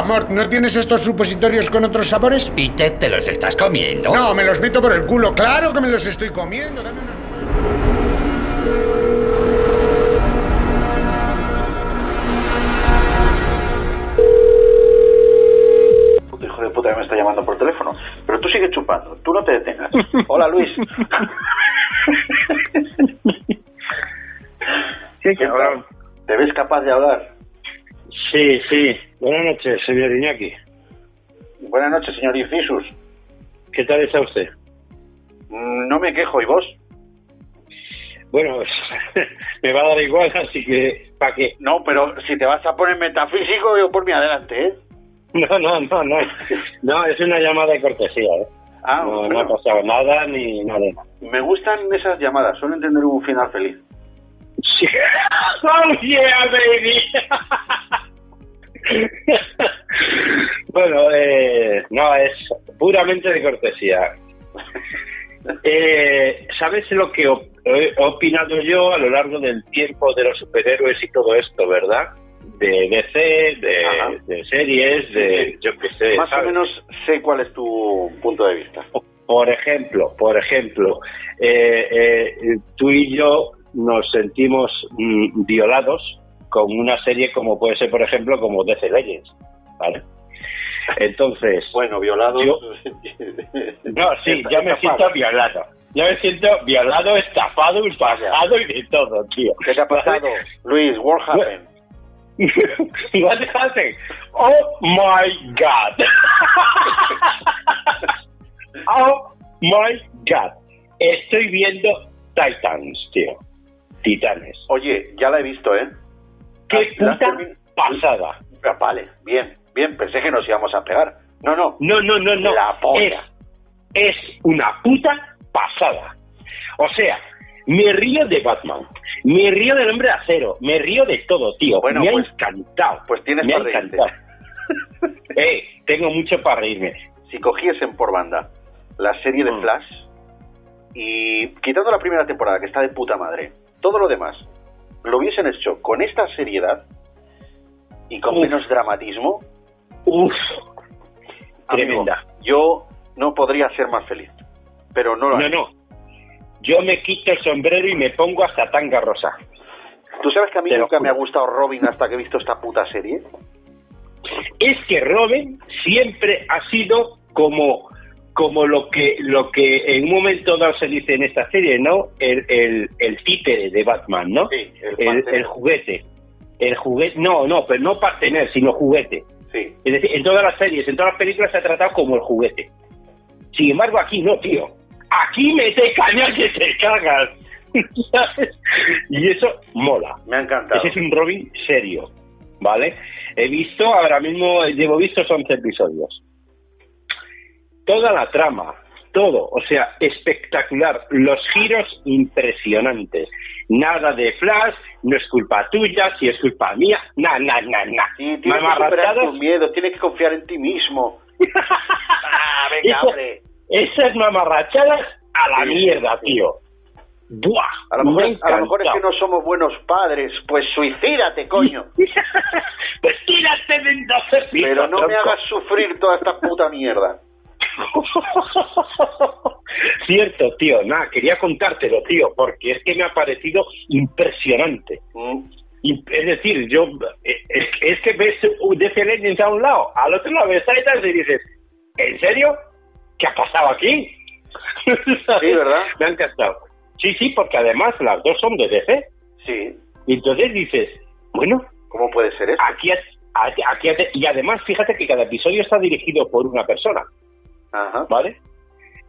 amor, ¿no tienes estos supositorios con otros sabores? Peter, ¿te los estás comiendo? No, me los meto por el culo. Claro que me los estoy comiendo. Dame una... Hijo de puta que me está llamando por teléfono. Pero tú sigues chupando, tú no te detengas. Hola Luis. Sí, cabrón. ¿Te ves capaz de hablar? Sí, sí. Buenas noches, señor Iñaki. Buenas noches, señor Ifisus. ¿Qué tal está usted? Mm, No me quejo, ¿y vos? Bueno, me va a dar igual, así que, ¿para qué? No, pero si te vas a poner metafísico, yo por mi adelante, ¿eh? No, no, no, no. No, es una llamada de cortesía, ¿eh? Ah, no, no bueno. ha pasado nada ni nada. Me gustan esas llamadas, suelen tener un final feliz. Sí. ¡Oh, yeah, baby! bueno, eh, no, es puramente de cortesía. Eh, ¿Sabes lo que op- he opinado yo a lo largo del tiempo de los superhéroes y todo esto, verdad? De DC, de, series, de yo qué sé. Más o menos sé cuál es tu punto de vista. Por ejemplo, por ejemplo, eh, eh, tú y yo nos sentimos mm, violados con una serie como puede ser, por ejemplo, como DC Legends, ¿vale? Entonces, Bueno, violado. Yo- no, sí, ya me siento violado. Ya me siento violado, estafado, ultrajado y de todo, tío. ¿Qué te ha pasado? Luis, what happened? What happened? Oh my God. oh my God. Estoy viendo Titans, tío. Titanes. Oye, ya la he visto, ¿eh? Qué Ah, ¿la has puta pasada. Vale, bien, bien, pensé que nos íbamos a pegar. No, no. No, no, no, no. La polla. Es, es una puta pasada. O sea, me río de Batman, me río del hombre de acero, me río de todo, tío. Bueno, me pues- ha encantado. pues tienes me ha para reírte. encantado. eh, tengo mucho para reírme. Si cogiesen por banda la serie de Mm. Flash y quitando la primera temporada que está de puta madre, todo lo demás lo hubiesen hecho con esta seriedad y con Uf. menos dramatismo, Uf, amigo, tremenda. yo no podría ser más feliz. Pero no lo No, haré. no. Yo me quito el sombrero y me pongo hasta tanga rosa. ¿Tú sabes que a mí Te nunca me ha gustado Robin hasta que he visto esta puta serie? es que Robin siempre ha sido como como lo que lo que en un momento dado se dice en esta serie, ¿no? El, el, el títere de Batman, ¿no? Sí, el el, el juguete. El juguete, no, no, pero no partener, sino juguete. Sí. Es decir, en todas las series, en todas las películas se ha tratado como el juguete. Sin embargo, aquí no, tío. Aquí mete caña que te cagas. ¿Sabes? Y eso mola. Me ha encantado. Ese es un Robin serio, ¿vale? He visto, ahora mismo llevo visto 11 episodios. Toda la trama, todo, o sea, espectacular. Los giros impresionantes. Nada de Flash, no es culpa tuya, si es culpa mía, na, na, na, na. Sí, tienes que superar tus miedos, tienes que confiar en ti mismo. ah, venga, hombre. Esas mamarrachadas a la mierda, tío. Buah, A lo, mejor, me ha a lo mejor es que no somos buenos padres, pues suicídate, coño. pues tírate de 12 pisos, Pero no me hagas sufrir toda esta puta mierda. Cierto, tío. Nada, quería contártelo, tío, porque es que me ha parecido impresionante. Mm. Es decir, yo eh, es, es que ves DC Legends a un lado, al otro lado ves Titans y dices, ¿en serio? ¿Qué ha pasado aquí? Sí, ¿verdad? Me ha encantado. Sí, sí, porque además las dos son de DC. Sí. Y entonces dices, bueno, ¿Cómo puede ser eso? aquí, aquí, aquí y además fíjate que cada episodio está dirigido por una persona, Ajá. ¿vale?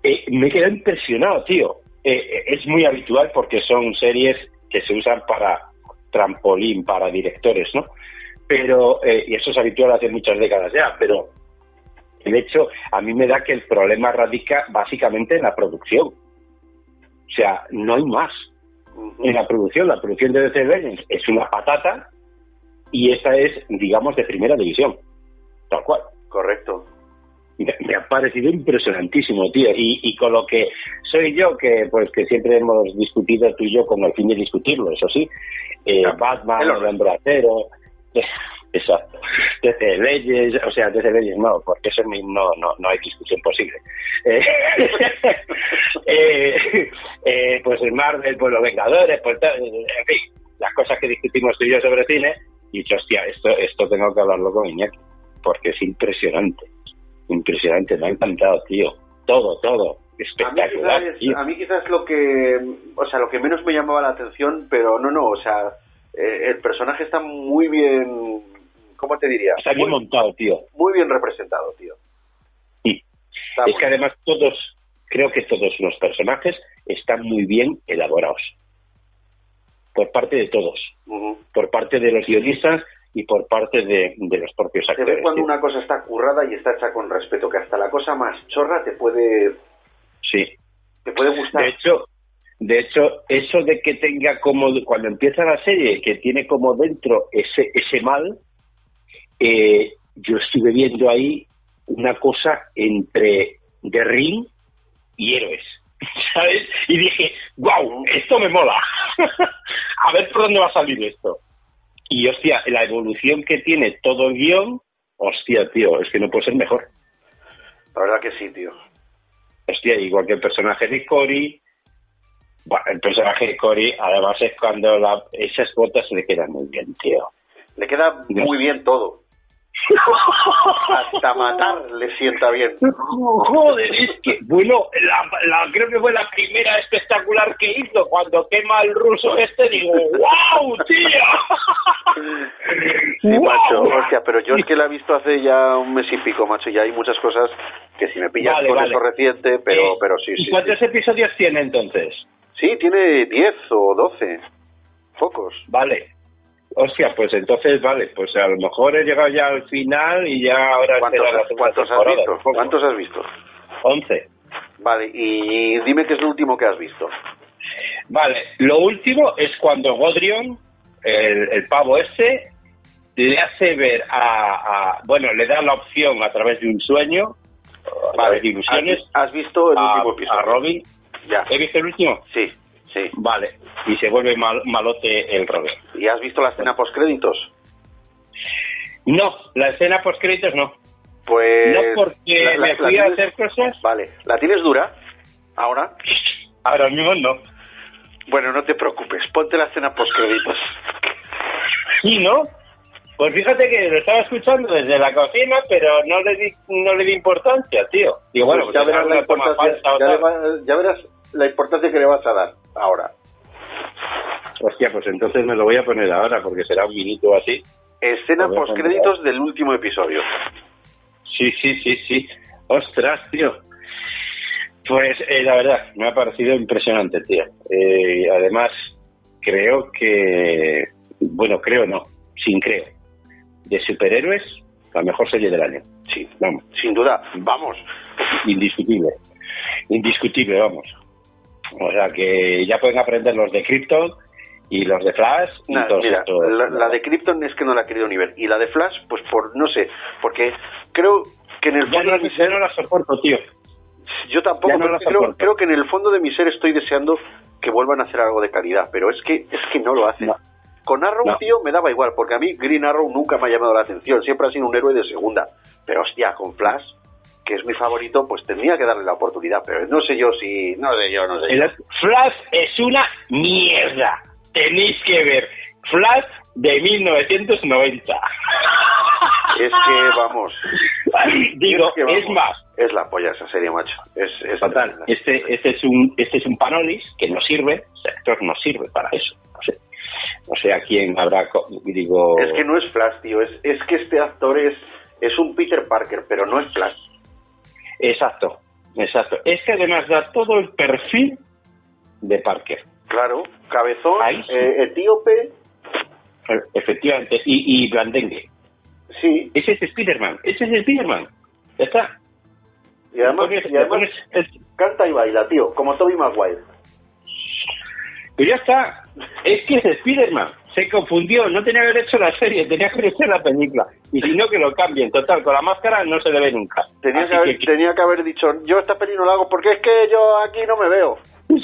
Eh, me he quedado impresionado, tío. Eh, eh, es muy habitual porque son series que se usan para trampolín, para directores, ¿no? Pero, eh, y eso es habitual hace muchas décadas ya, pero el hecho, a mí me da que el problema radica básicamente en la producción. O sea, no hay más en la producción. La producción de DC Legends es una patata y esta es, digamos, de primera división. Tal cual. Correcto. Me, me ha parecido impresionantísimo, tío. Y, y con lo que soy yo, que pues que siempre hemos discutido tú y yo con el fin de discutirlo, eso sí. Eh, Batman, el hombre acero. Exacto. Desde leyes, o sea, desde leyes no, porque eso no, no, no hay discusión posible. Eh, eh, eh, pues el Marvel, pues los Vengadores, pues en fin, las cosas que discutimos tú y yo sobre cine, y dicho, hostia, esto, esto tengo que hablarlo con Iñaki, porque es impresionante, impresionante, me ha encantado, tío, todo, todo, espectacular. A mí, quizás, lo que, o sea, lo que menos me llamaba la atención, pero no, no, o sea, el personaje está muy bien ¿cómo te diría? Está bien montado, tío. Muy bien representado, tío. Sí. es que además todos, creo que todos los personajes están muy bien elaborados. Por parte de todos. Por parte de los guionistas y por parte de, los propios actores. Se cuando una cosa está currada y está hecha con respeto, que hasta la cosa más chorra te puede... Sí. Te puede gustar. De hecho, de hecho, eso de que tenga como, cuando empieza la serie, que tiene como dentro ese, ese mal, eh, yo estuve viendo ahí una cosa entre The Ring y Héroes, ¿sabes? Y dije, wow, esto me mola. a ver por dónde va a salir esto. Y hostia, la evolución que tiene todo el guion, hostia, tío, es que no puede ser mejor. La verdad que sí, tío. Hostia, igual que el personaje de Cory, bueno, el personaje de Cory, además es cuando la, esas botas le quedan muy bien, tío. Le queda muy bien todo. Hasta matar le sienta bien. Joder, es que, bueno, la, creo que fue la primera espectacular que hizo. Cuando quema el ruso este, digo, ¡wow, tío! Sí, macho, hostia, pero yo es que la he visto hace ya un mes y pico, macho, y hay muchas cosas que si me pillas con eso reciente, pero, eh, pero sí, sí. ¿Cuántos episodios tiene entonces? Sí, tiene 10 o 12. Pocos. Vale. Hostia, pues entonces, vale, pues a lo mejor he llegado ya al final y ya ahora ¿Cuántos, ¿cuántos has visto? ¿Cuántos has visto? Once. Vale, y dime qué es lo último que has visto. Vale, lo último es cuando Godrion, el, pavo ese, le hace ver a, bueno, le da la opción a través de un sueño, vale. de ilusiones. ¿Has, visto el último episodio? A Robin. Ya. ¿He visto el último? Sí. Sí. Vale. Y se vuelve malote el Robert. ¿Y has visto la escena post-créditos? No, la escena post-créditos no. Pues... No, porque me fui a hacer cosas... Vale. ¿La tienes dura? ¿Ahora? Ahora mismo no. Bueno, no te preocupes. Ponte la escena post-créditos. Sí, ¿no? Pues fíjate que lo estaba escuchando desde la cocina, pero no le di, no le di importancia, tío. Y bueno, pues ya, verás la importancia, ya verás la importancia que le vas a dar ahora. Hostia, pues entonces me lo voy a poner ahora porque será un minuto así. Escena post-créditos del último episodio. Sí, sí, sí, sí. Ostras, tío. Pues eh, la verdad, me ha parecido impresionante, tío. Eh, además, creo que, bueno, creo no, sin creo, de superhéroes, la mejor serie del año. Sí, vamos. Sin duda, vamos. Indiscutible. Indiscutible, vamos. O sea que ya pueden aprender los de Krypton y los de Flash. Y mira, la, de Krypton es que no la he querido ni ver. Y la de Flash, pues por, no sé, porque creo que en el fondo... de mi ser, no la soporto, tío. Yo tampoco, creo, creo, que en el fondo de mi ser estoy deseando que vuelvan a hacer algo de calidad, pero es que es que no lo hacen. Con Arrow, tío, me daba igual, porque a mí Green Arrow nunca me ha llamado la atención, siempre ha sido un héroe de segunda. Pero hostia, con Flash, que es mi favorito, pues tendría que darle la oportunidad, pero no sé yo si, no sé yo, no sé. Yo. Flash es una mierda. Tenéis que ver Flash de 1990. Es que vamos. Digo, es, más. Es la polla esa serie, macho. Es, es Total. Este, este es un, este es un Panolis que no sirve, sector no sirve para eso. No sé, no sé a quién habrá, digo. Es que no es Flash, tío. Es, es que este actor es, es un Peter Parker, pero no es Flash. Exacto, exacto. Es que además da todo el perfil de Parker. Claro, cabezón, eh, etíope. Eh, efectivamente, y, y blandengue. Sí. Ese es Spiderman, ese es Spiderman. Ya está. Y además, canta y baila, tío, como Toby Maguire. Pero ya está. Es que es Spiderman se confundió, no tenía que haber hecho la serie, tenía que haber hecho la película. Y si no, que lo cambien. Total, con la máscara no se le ve nunca. Tenía, que haber, tenía que haber dicho, yo esta peli no la hago porque es que yo aquí no me veo.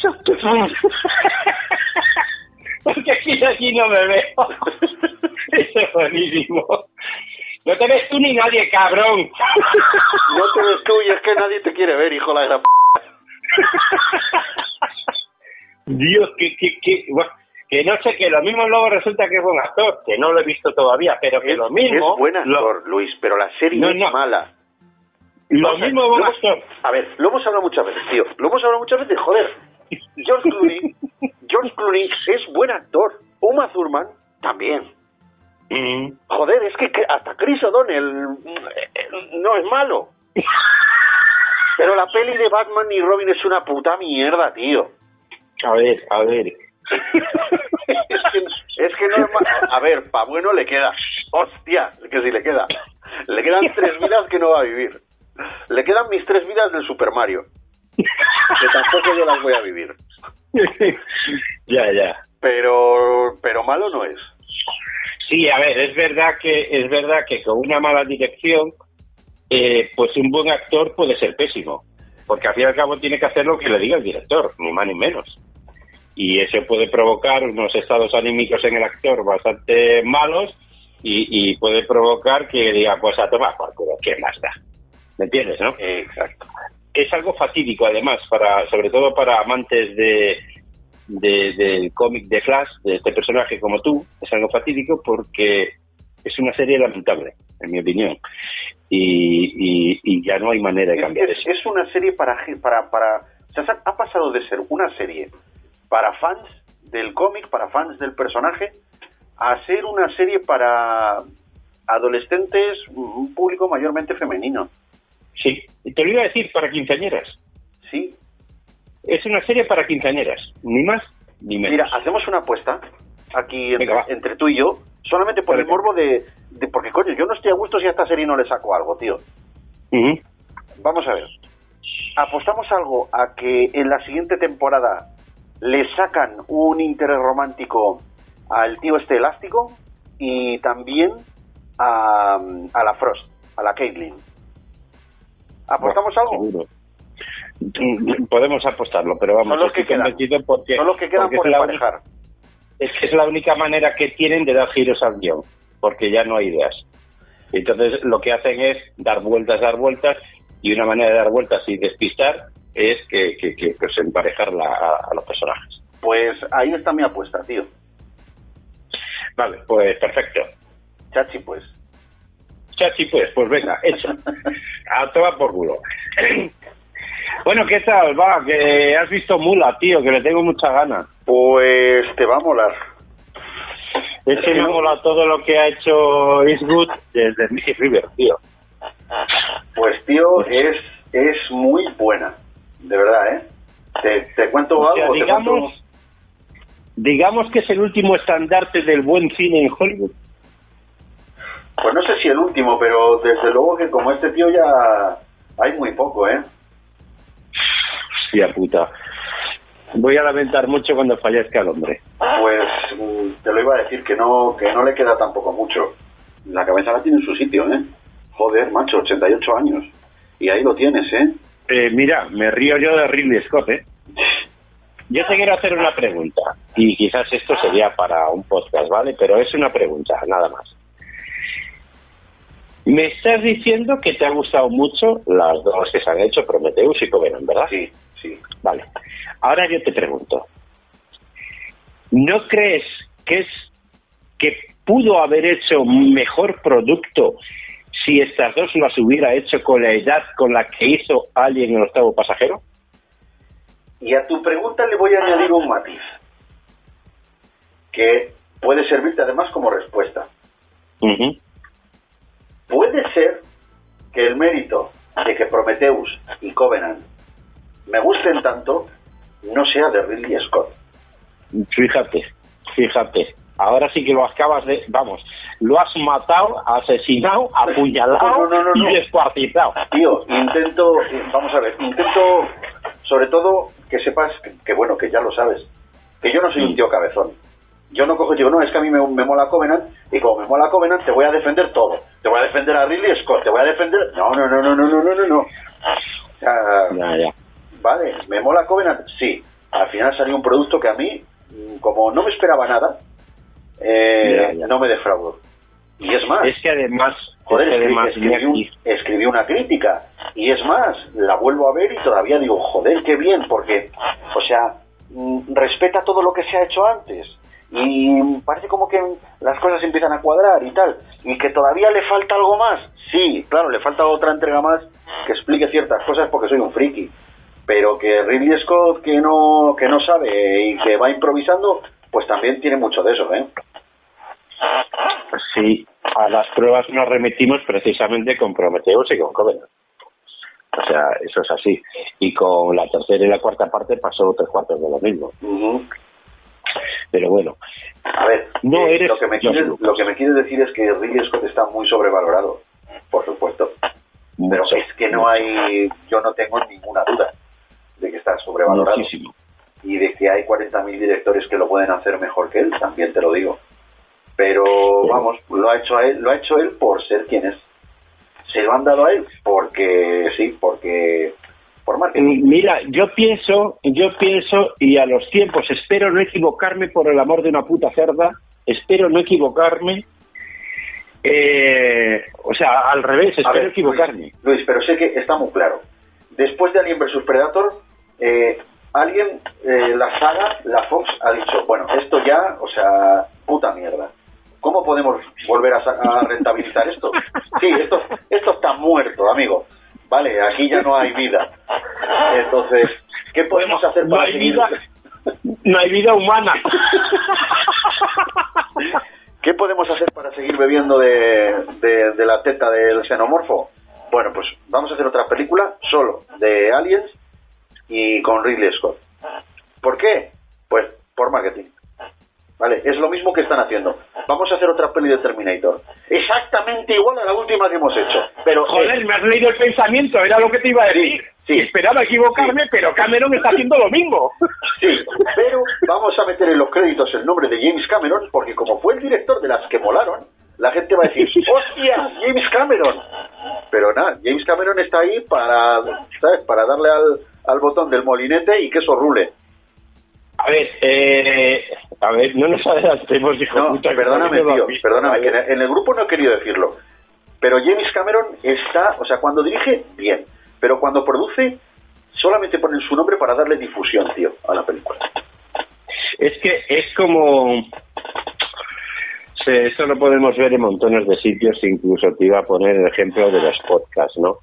porque aquí, aquí no me veo. Eso es buenísimo. No te ves tú ni nadie, cabrón. No te ves tú y es que nadie te quiere ver, hijo de la gran Dios, que, que, que, que no sé, que lo mismo luego resulta que es buen actor, que no lo he visto todavía, pero que lo mismo... Es buen actor, Luis, pero la serie no, es mala. Lo mismo buen actor. A ver, lo hemos hablado muchas veces, tío. Lo hemos hablado muchas veces, joder. George Clooney, George Clooney es buen actor. Uma Thurman también. Mm. Joder, es que, hasta Chris O'Donnell eh, no es malo. Pero la peli de Batman y Robin es una puta mierda, tío. A ver, a ver. Es, que, no es malo. A ver, pa' bueno le queda. Hostia, que si le queda. Le quedan tres vidas que no va a vivir. Le quedan mis tres vidas del Super Mario. Que tampoco yo las voy a vivir. ya, ya. Pero, pero malo no es. Sí, a ver, es verdad que es verdad que con una mala dirección, eh, pues un buen actor puede ser pésimo, porque al fin y al cabo tiene que hacer lo que le diga el director, ni más ni menos. Y eso puede provocar unos estados anímicos en el actor bastante malos y, puede provocar que diga, pues a tomar por culo, ¿qué más da? ¿Me entiendes, no? Exacto. Es algo fatídico, además, para sobre todo para amantes de, del cómic de Flash, de este personaje como tú, es algo fatídico porque es una serie lamentable, en mi opinión. Y, y, ya no hay manera de cambiar es, eso. Es una serie para... para, para ha pasado de ser una serie para fans del cómic, para fans del personaje, a ser una serie para adolescentes, un público mayormente femenino. Sí, te lo iba a decir, para quinceañeras. Sí. Es una serie para quinceañeras, ni más ni menos. Mira, hacemos una apuesta aquí entre, tú y yo, solamente por el morbo de, Porque, coño, yo no estoy a gusto si a esta serie no le saco algo, tío. Vamos a ver. ¿Apostamos algo a que en la siguiente temporada le sacan un interés romántico al tío este elástico y también a, a la Frost, a la Caitlyn. ¿Apostamos algo? Podemos apostarlo, pero vamos, son los que quedan, porque, son los que quedan por emparejar. Es es la única manera que tienen de dar giros al guion, porque ya no hay ideas. Entonces lo que hacen es dar vueltas, dar vueltas, y una manera de dar vueltas y despistar es que, que, que pues, emparejarla a, los personajes. Pues ahí está mi apuesta, tío. Vale, pues perfecto. Chachi, pues. Chachi, pues, pues venga, hecho. a tomar por culo. bueno, ¿qué tal? Va, que has visto Mula, tío, que le tengo mucha ganas. Pues te va a molar. Es que me ha molado todo lo que ha hecho Eastwood desde Missy River, tío. Pues, tío, es, es muy buena de verdad, ¿eh? ¿Te, cuento algo? digamos, digamos que es el último estandarte del buen cine en Hollywood. Pues no sé si el último, pero desde luego que como este tío ya hay muy poco, ¿eh? Hostia puta. Voy a lamentar mucho cuando fallezca el hombre. Pues mm, te lo iba a decir que no que no le queda tampoco mucho. La cabeza la tiene en su sitio, ¿eh? Joder, macho, 88 años. Y ahí lo tienes, ¿eh? Eh, mira, me río yo de Ridley Scott, ¿eh? Yo te quiero hacer una pregunta, y quizás esto sería para un podcast, ¿vale? Pero es una pregunta, nada más. Me estás diciendo que te ha gustado mucho las dos que se han hecho, Prometheus y Covenant, ¿verdad? Sí, sí. Vale. Ahora yo te pregunto, ¿no crees que es que pudo haber hecho mejor producto si estas dos las hubiera hecho con la edad con la que hizo alguien en el octavo pasajero? Y a tu pregunta le voy a añadir un matiz, que puede servirte además como respuesta. Puede ser que el mérito de que Prometheus y Covenant me gusten tanto no sea de Ridley Scott. Fíjate, fíjate. Ahora sí que lo acabas de... Vamos, lo has matado, asesinado, apuñalado y descuartizado. Tío, intento, vamos a ver, intento, sobre todo, que sepas que, bueno, que ya lo sabes, que yo no soy un tío cabezón. Yo no cojo, digo, no, es que a mí me, mola Covenant, y como me mola Covenant, te voy a defender todo. Te voy a defender a Ridley Scott, te voy a defender... No, no, no, no, no, no, no, no. ya, ya. Vale, ¿me mola Covenant? Sí. Al final salió un producto que a mí, como no me esperaba nada, eh, no me defraudó. Y es más. Es que además, Joder, escribí, escribí, una crítica y es más, la vuelvo a ver y todavía digo, joder, qué bien, porque, o sea, mm, respeta todo lo que se ha hecho antes y parece como que las cosas empiezan a cuadrar y tal, y que todavía le falta algo más. Sí, claro, le falta otra entrega más que explique ciertas cosas porque soy un friki, pero que Ridley Scott que no que no sabe y que va improvisando, pues también tiene mucho de eso, ¿eh? Sí, a las pruebas nos remitimos precisamente con Prometheus y con Covenant. O sea, eso es así. Y con la tercera y la cuarta parte pasó tres cuartos de lo mismo. Pero bueno. A ver, no eh, eres lo, que me quieres, lo que me quieres decir es que Ridley Scott está muy sobrevalorado, por supuesto. Pero es que no hay, yo no tengo ninguna duda de que está sobrevalorado. Muchísimo. Y de que hay 40.000 directores que lo pueden hacer mejor que él, también te lo digo. Pero vamos, lo ha hecho él, lo ha hecho él por ser quien es. Se lo han dado a él porque sí, porque por marketing. Mira, yo pienso, yo pienso y a los tiempos espero no equivocarme por el amor de una puta cerda, espero no equivocarme. Eh, o sea, al revés, espero equivocarme. Luis, pero sé que está muy claro. Después de Alien vs Predator, eh, alguien, eh, la saga, la Fox ha dicho, bueno, esto ya, o sea, puta mierda. ¿Cómo podemos volver a, rentabilizar esto? Sí, esto, esto está muerto, amigo. Vale, aquí ya no hay vida. Entonces, ¿qué podemos hacer para no hay vida, No hay vida humana. ¿Qué podemos hacer para seguir bebiendo de, de, la teta del xenomorfo? Bueno, pues vamos a hacer otra película solo de Aliens y con Ridley Scott. ¿Por qué? Pues por marketing. ¿Vale? Es lo mismo que están haciendo. Vamos a hacer otra peli de Terminator. Exactamente igual a la última que hemos hecho. Pero, Joder, me has leído el pensamiento, era lo que te iba a decir. Sí, Esperaba equivocarme, pero Cameron está haciendo lo mismo. Sí, pero vamos a meter en los créditos el nombre de James Cameron, porque como fue el director de las que molaron, la gente va a decir, ¡hostia, James Cameron! Pero nada, James Cameron está ahí para, ¿sabes? Para darle al, al botón del molinete y que eso rule. A ver, eh, a ver, no nos adelantemos, hijo no, Perdóname, tío, perdóname, que en el grupo no he querido decirlo. Pero James Cameron está, o sea, cuando dirige, bien. Pero cuando produce, solamente ponen su nombre para darle difusión, tío, a la película. Es que es como... eso lo podemos ver en montones de sitios, incluso te iba a poner el ejemplo de los podcasts, ¿no?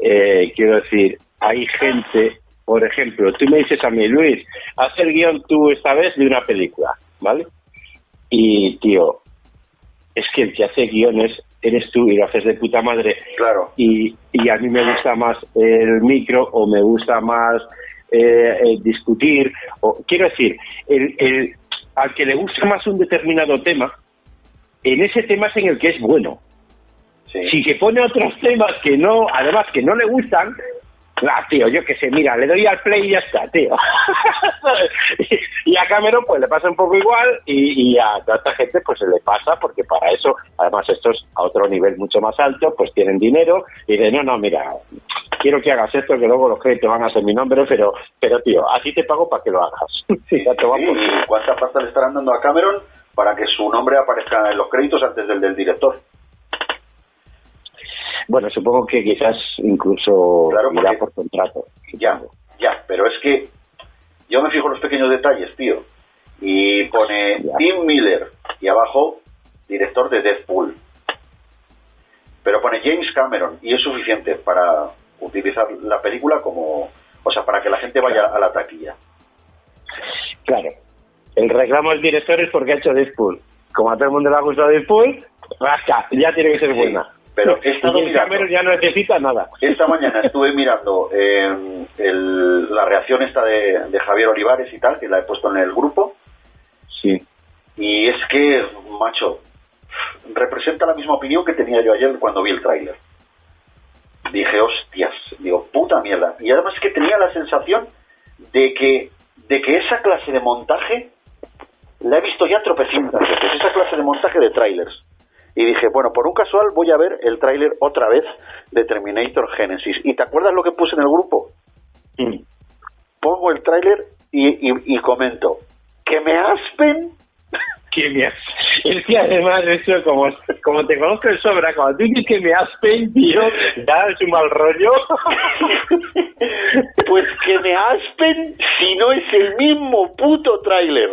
Eh, quiero decir, hay gente por ejemplo, tú me dices a mí, Luis, haz el guion tú esta vez de una película, ¿vale? Y, tío, es que el que hace guiones eres tú y lo haces de puta madre. Claro. Y, y a mí me gusta más el micro o me gusta más eh, discutir. O, quiero decir, el, el, al que le gusta más un determinado tema, en ese tema es en el que es bueno. Si se pone otros temas que no, además que no le gustan, Ah, tío, yo qué sé, mira, le doy al play y ya está, tío. y a Cameron pues le pasa un poco igual y, a toda esta gente pues se le pasa porque para eso, además estos a otro nivel mucho más alto, pues tienen dinero y de no, no, mira, quiero que hagas esto, que luego los créditos van a ser mi nombre, pero, pero tío, así te pago para que lo hagas. sí, ¿Y cuánta pasta le estarán dando a Cameron para que su nombre aparezca en los créditos antes del del director? Bueno, supongo que quizás incluso claro, irá por contrato. Ya, ya, pero es que yo me fijo en los pequeños detalles, tío. Y pone Tim Miller y abajo director de Deadpool. Pero pone James Cameron y es suficiente para utilizar la película como, o sea, para que la gente vaya a la taquilla. Claro. El reclamo del director es porque ha hecho Deadpool. Como a todo el mundo le ha gustado Deadpool, ya tiene que ser buena. Pero he estado mirando, ya no necesita nada. Esta mañana estuve mirando eh, la reacción esta de, Javier Olivares y tal, que la he puesto en el grupo. Sí. Y es que, macho, representa la misma opinión que tenía yo ayer cuando vi el tráiler. Dije, hostias, digo, puta mierda. Y además es que tenía la sensación de que, de que esa clase de montaje la he visto ya tropecientas veces, esa clase de montaje de trailers y dije, bueno, por un casual voy a ver el tráiler otra vez de Terminator Genesis. ¿Y te acuerdas lo que puse en el grupo? Pongo el tráiler y, y, comento, ¿que me aspen? ¿Qué me Es que además eso, como, como te conozco de sobra, cuando tú dices que me aspen, tío, ya es un mal rollo. pues que me aspen si no es el mismo puto tráiler.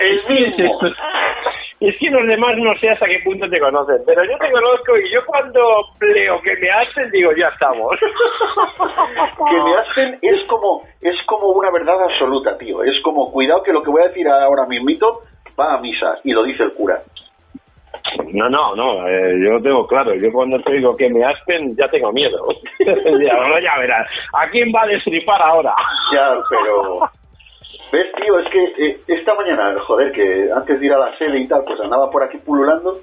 El mismo. Es que los demás no sé hasta qué punto te conocen, pero yo te conozco y yo cuando leo que me hacen digo ya estamos. que me hacen es como es como una verdad absoluta, tío. Es como cuidado que lo que voy a decir ahora mismito va a misa y lo dice el cura. No, no, no, eh, yo lo tengo claro. Yo cuando te digo que me aspen, ya tengo miedo. ya, ya verás. ¿A quién va a destripar ahora? ya, pero ¿Ves, tío? Es que eh, esta mañana, joder, que antes de ir a la sede y tal, pues andaba por aquí pululando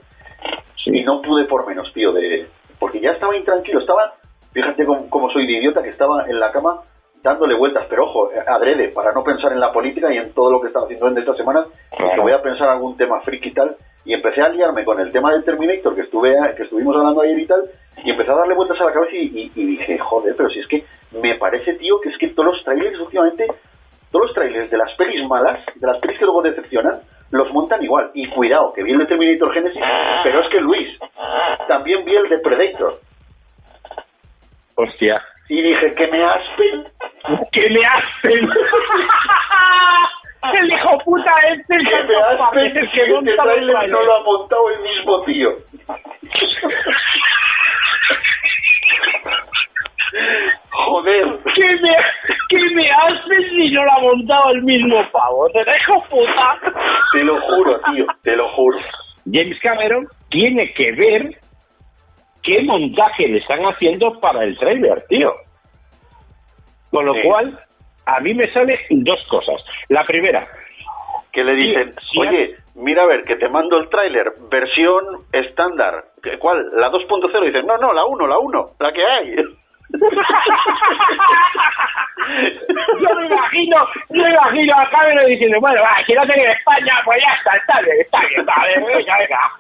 y no pude por menos, tío, de porque ya estaba intranquilo, estaba, fíjate cómo, soy de idiota, que estaba en la cama dándole vueltas, pero ojo, adrede, para no pensar en la política y en todo lo que estaba haciendo en esta semana, que voy a pensar algún tema friki y tal, y empecé a liarme con el tema del Terminator que estuve que estuvimos hablando ayer y tal, y empecé a darle vueltas a la cabeza y, y dije, joder, pero si es que me parece, tío, que es que todos los trailers últimamente todos los trailers de las pelis malas, de las pelis que luego decepcionan, los montan igual. Y cuidado, que vi el de Terminator Genesis, pero es que Luis, también vi el de Predator. Hostia. Y dije, que me aspen. Que me aspen. el hijo puta este. Que me aspen. Que este trailer no lo ha montado el mismo tío. si no lo ha montado el mismo pavo? Te dejo puta. Te lo juro, tío, te lo juro. James Cameron tiene que ver qué montaje le están haciendo para el trailer, tío. Con lo cual, a mí me salen dos cosas. La primera, que le dicen, oye, mira a ver, que te mando el tráiler, versión estándar. ¿Cuál? ¿La 2.0? Dicen, no, no, la 1, la 1, la que hay. Yo me imagino, yo me imagino a Cameron diciendo, bueno, va, si no tengo España, pues ya está, está bien, está bien, está bien, venga, venga.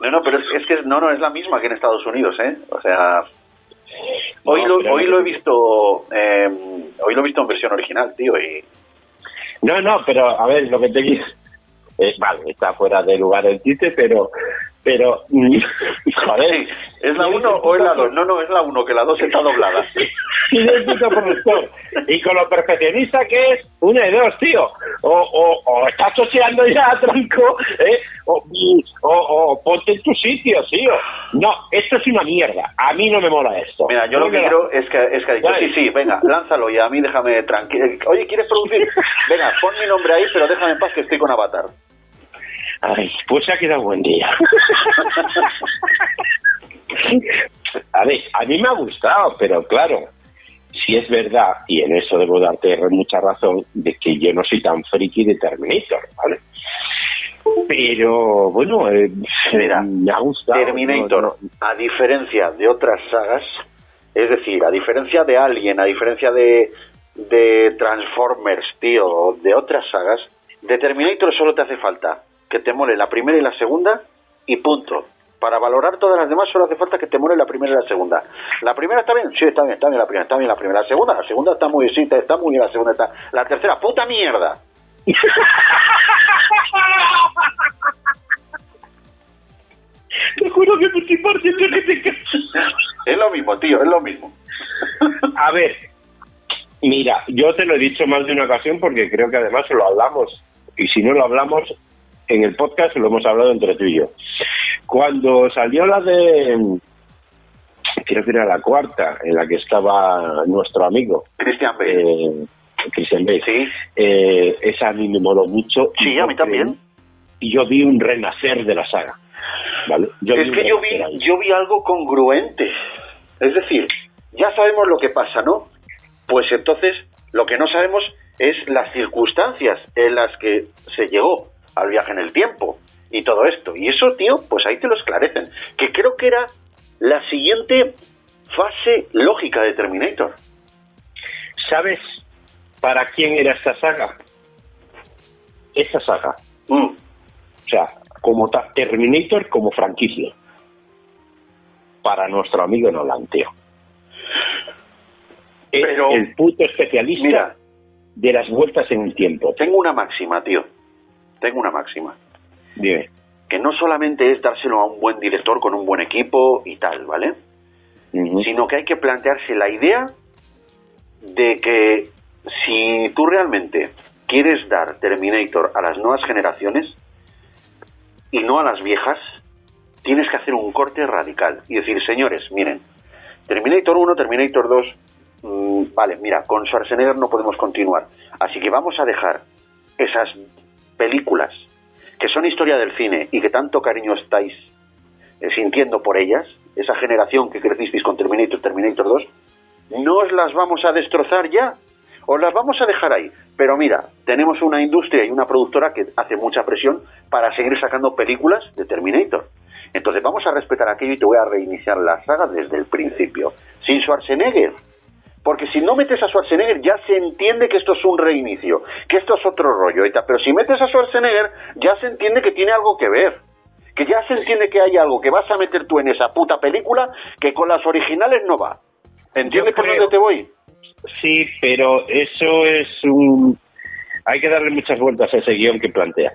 No, no, pero es, que no, no, es la misma que en Estados Unidos, ¿eh? O sea, hoy lo, hoy lo he visto, eh, hoy lo he visto en versión original, tío, y... No, no, pero a ver, lo que te eh, vale, está fuera de lugar el chiste, pero pero joder es la 1 o es la 2 no no es la 1 que la 2 está doblada. Y con lo perfeccionista que es una de dos tío. O, o, o estás choseando ya tronco ¿eh? o, o, ponte en tu sitio tío. No esto es una mierda. A mí no me mola esto. Mira yo lo que quiero es que, es que ha dicho sí sí venga lánzalo y a mí déjame tranquilo oye ¿quieres producir? venga pon mi nombre ahí pero déjame en paz que estoy con Avatar Ay, pues se ha quedado buen día. a ver, a mí me ha gustado, pero claro, si es verdad, y en eso debo darte mucha razón, de que yo no soy tan friki de Terminator, ¿vale? Pero bueno, eh, me ha gustado. Terminator, a diferencia de otras sagas, es decir, a diferencia de Alien, a diferencia de, de Transformers, tío, de otras sagas, de Terminator solo te hace falta que te mole la primera y la segunda y punto. Para valorar todas las demás solo hace falta que te mole la primera y la segunda. ¿La primera está bien? Sí, está bien, está bien la primera, está bien la primera. La segunda, la segunda está muy bien, está muy bien la segunda. Está... La tercera, puta mierda. Te juro que estoy que te Es lo mismo, tío, es lo mismo. A ver, mira, yo te lo he dicho más de una ocasión porque creo que además lo hablamos. Y si no lo hablamos, en el podcast lo hemos hablado entre tú y yo. Cuando salió la de, creo que era la cuarta, en la que estaba nuestro amigo. Cristian Bale. Eh, Christian Bale. Sí. Eh, esa a mí me moló mucho. Sí, a mí también. Y yo vi un renacer de la saga. ¿vale? es que yo vi, yo vi algo congruente. Es decir, ya sabemos lo que pasa, ¿no? Pues entonces lo que no sabemos es las circunstancias en las que se llegó al viaje en el tiempo y todo esto. Y eso, tío, pues ahí te lo esclarecen. Que creo que era la siguiente fase lógica de Terminator. ¿Sabes para quién era esta saga? Esta saga. Mm. O sea, como Terminator como franquicia. Para nuestro amigo Nolan, tío. Pero, el puto especialista de las vueltas en el tiempo. Tengo una máxima, tío tengo una máxima. Dime. Que no solamente es dárselo a un buen director con un buen equipo y tal, ¿vale? Sino que hay que plantearse la idea de que si tú realmente quieres dar Terminator a las nuevas generaciones y no a las viejas, tienes que hacer un corte radical y decir, señores, miren, Terminator 1, Terminator 2, mm, vale, mira, con Schwarzenegger no podemos continuar, así que vamos a dejar esas películas que son historia del cine y que tanto cariño estáis eh, sintiendo por ellas, esa generación que crecisteis con Terminator, Terminator 2, no os las vamos a destrozar ya, os las vamos a dejar ahí. Pero mira, tenemos una industria y una productora que hace mucha presión para seguir sacando películas de Terminator. Entonces vamos a respetar aquello y te voy a reiniciar la saga desde el principio. Sin Schwarzenegger. Porque si no metes a Schwarzenegger ya se entiende que esto es un reinicio, que esto es otro rollo. Pero si metes a Schwarzenegger ya se entiende que tiene algo que ver. Que ya se entiende que hay algo que vas a meter tú en esa puta película que con las originales no va. ¿Entiendes por dónde te voy? Sí, pero eso es un... Hay que darle muchas vueltas a ese guion que planteas.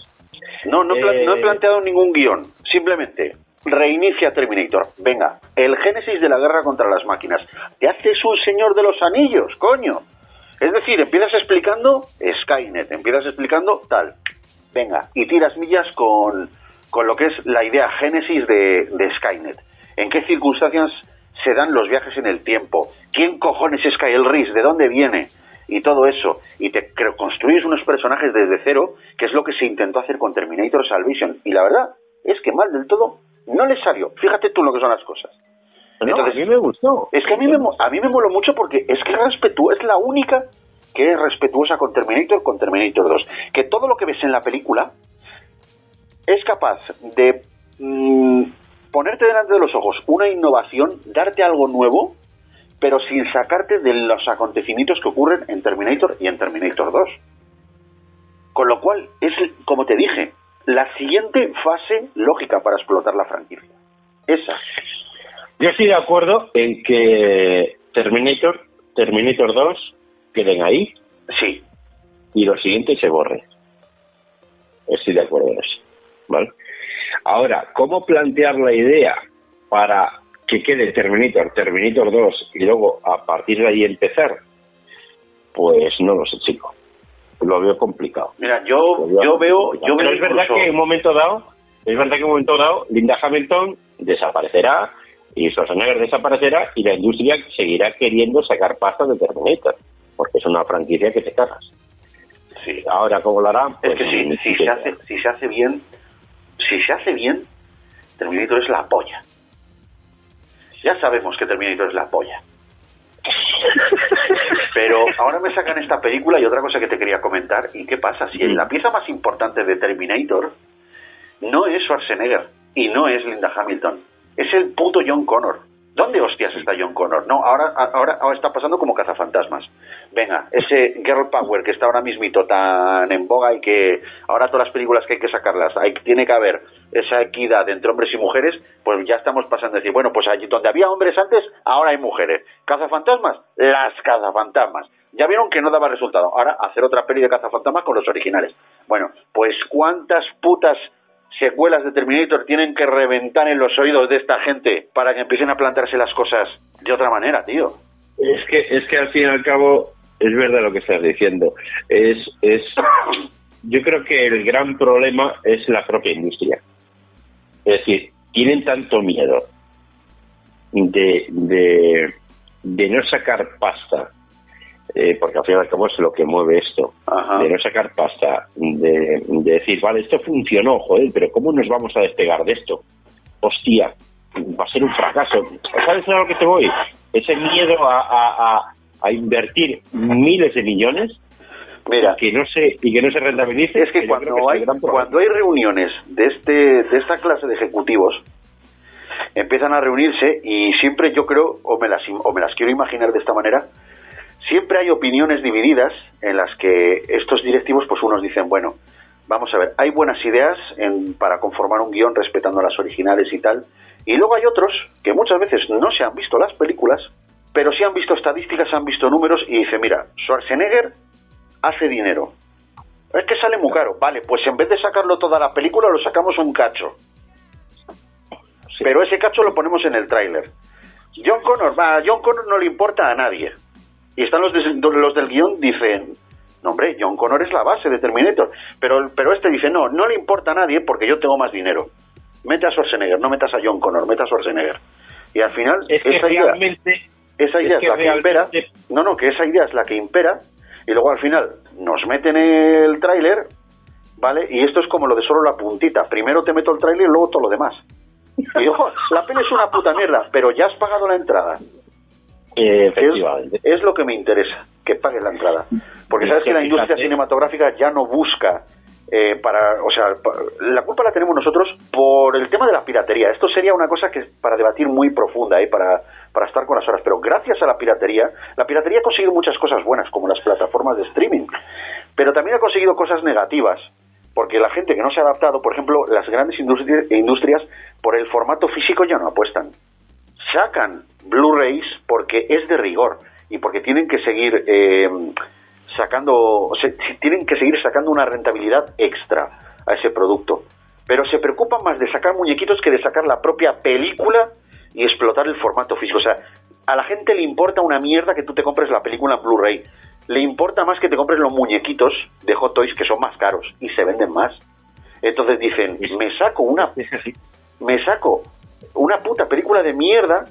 No, no, no he eh, planteado ningún guion. Simplemente reinicia Terminator. Venga, el génesis de la guerra contra las máquinas. Te haces un señor de los anillos, coño. Es decir, empiezas explicando Skynet, empiezas explicando tal. Venga, y tiras millas con, con lo que es la idea génesis de, Skynet. ¿En qué circunstancias se dan los viajes en el tiempo? ¿Quién cojones es Kyle Reese? ¿De dónde viene? Y todo eso. Y te construyes unos personajes desde cero, que es lo que se intentó hacer con Terminator Salvation. Y la verdad es que mal del todo no le salió. Fíjate tú lo que son las cosas. Entonces, a mí me gustó. Es que a mí me, a mí me moló mucho porque es que es la única que es respetuosa con Terminator, con Terminator 2. Que todo lo que ves en la película es capaz de mm, ponerte delante de los ojos una innovación, darte algo nuevo, pero sin sacarte de los acontecimientos que ocurren en Terminator y en Terminator 2. Con lo cual, es, como te dije, la siguiente fase lógica para explotar la franquicia. Esa. Yo estoy de acuerdo en que Terminator, Terminator 2 queden ahí. Sí. Y lo siguiente se borre. Estoy de acuerdo en eso. ¿Vale? Ahora, ¿cómo plantear la idea para que quede Terminator, Terminator 2 y luego a partir de ahí empezar? Pues no lo sé, chico lo veo complicado. Mira, yo, yo veo, yo Pero es verdad que en un momento dado, es verdad que en un momento dado, Linda Hamilton desaparecerá y Schwarzenegger desaparecerá y la industria seguirá queriendo sacar pasta de Terminator, porque es una franquicia que te cagas. Sí. Ahora, ¿cómo lo harán? es pues que si, si se hace, si se hace bien, si se hace bien, Terminator es la polla. Ya sabemos que Terminator es la polla. Pero ahora me sacan esta película y otra cosa que te quería comentar. ¿Y qué pasa? Si la pieza más importante de Terminator no es Schwarzenegger y no es Linda Hamilton, es el puto John Connor. ¿Dónde hostias está John Connor? No, ahora, ahora, ahora está pasando como cazafantasmas. Venga, ese girl power que está ahora mismito tan en boga y que ahora todas las películas que hay que sacarlas, tiene que haber esa equidad entre hombres y mujeres, pues ya estamos pasando a decir, bueno, pues allí donde había hombres antes, ahora hay mujeres. ¿Cazafantasmas? Las cazafantasmas. Ya vieron que no daba resultado. Ahora hacer otra peli de cazafantasmas con los originales. Bueno, pues cuántas putas secuelas de Terminator tienen que reventar en los oídos de esta gente para que empiecen a plantarse las cosas de otra manera, tío. Es que, es que al fin y al cabo es verdad lo que estás diciendo. Es, es, yo creo que el gran problema es la propia industria. Es decir, tienen tanto miedo de, de, de no sacar pasta eh, porque al final cabo es lo que mueve esto, de no sacar pasta, de, decir, vale, esto funcionó, joder, pero ¿cómo nos vamos a despegar de esto? Hostia, va a ser un fracaso. ¿Sabes a lo que te voy? Ese miedo a, a, invertir miles de millones Mira, que no se y que no se rentabilice es que cuando hay cuando hay reuniones de este de esta clase de ejecutivos empiezan a reunirse y siempre yo creo o me las o me las quiero imaginar de esta manera Siempre hay opiniones divididas en las que estos directivos, pues unos dicen, bueno, vamos a ver, hay buenas ideas para conformar un guion respetando las originales y tal, y luego hay otros que muchas veces no se han visto las películas, pero sí han visto estadísticas, han visto números y dice, mira, Schwarzenegger hace dinero. Es que sale muy caro. Vale, pues en vez de sacarlo toda la película, lo sacamos un cacho. Pero ese cacho lo ponemos en el tráiler. John Connor, va, a John Connor no le importa a nadie. Y están los, los del guion, dicen, no, hombre, John Connor es la base de Terminator. Pero, pero este dice, no, no le importa a nadie porque yo tengo más dinero. Mete a Schwarzenegger, no metas a John Connor, meta a Schwarzenegger. Y al final, esa, idea, esa idea es, la que impera. No, no, que esa idea es la que impera. Y luego al final nos meten el tráiler, ¿vale? Y esto es como lo de solo la puntita. Primero te meto el tráiler y luego todo lo demás. Y ojo, la peli es una puta mierda, pero ya has pagado la entrada. Efectivamente. Es, lo que me interesa, que pagues la entrada. Porque sabes que la industria cinematográfica ya no busca eh, para, o sea, la culpa la tenemos nosotros por el tema de la piratería. Esto sería una cosa que para debatir muy profunda y para, para estar con las horas. Pero gracias a la piratería, la piratería ha conseguido muchas cosas buenas, como las plataformas de streaming. Pero también ha conseguido cosas negativas, porque la gente que no se ha adaptado, por ejemplo, las grandes industrias, por el formato físico ya no apuestan. Sacan Blu-rays porque es de rigor y porque tienen que seguir eh, sacando, tienen que seguir sacando una rentabilidad extra a ese producto. Pero se preocupan más de sacar muñequitos que de sacar la propia película y explotar el formato físico. O sea, a la gente le importa una mierda que tú te compres la película en Blu-ray le importa más que te compres los muñequitos de Hot Toys que son más caros y se venden más. Entonces dicen, me saco una me saco una puta película de mierda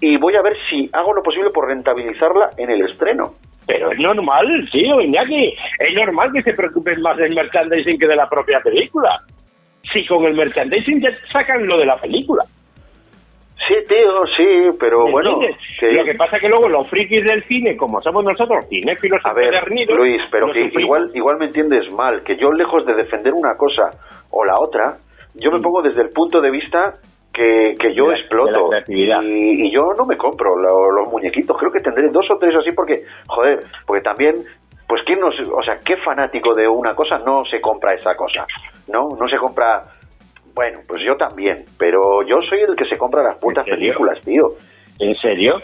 y voy a ver si hago lo posible por rentabilizarla en el estreno. Pero es normal, tío, Iñaki. Es normal que se preocupen más del merchandising que de la propia película. Si con el merchandising ya sacan lo de la película. Sí, tío, sí, pero bueno. Lo que pasa es que luego los frikis del cine, como somos nosotros, cinéfilos A ver, Luis, pero que igual, igual me entiendes mal, que yo lejos de defender una cosa o la otra, yo me mm. pongo desde el punto de vista que, que yo exploto y, yo no me compro los muñequitos, creo que tendré dos o tres así porque, joder, porque también pues quién no, o sea, qué fanático de una cosa no se compra esa cosa, ¿no? No se compra bueno, pues yo también, pero yo soy el que se compra las putas películas, tío. ¿En serio?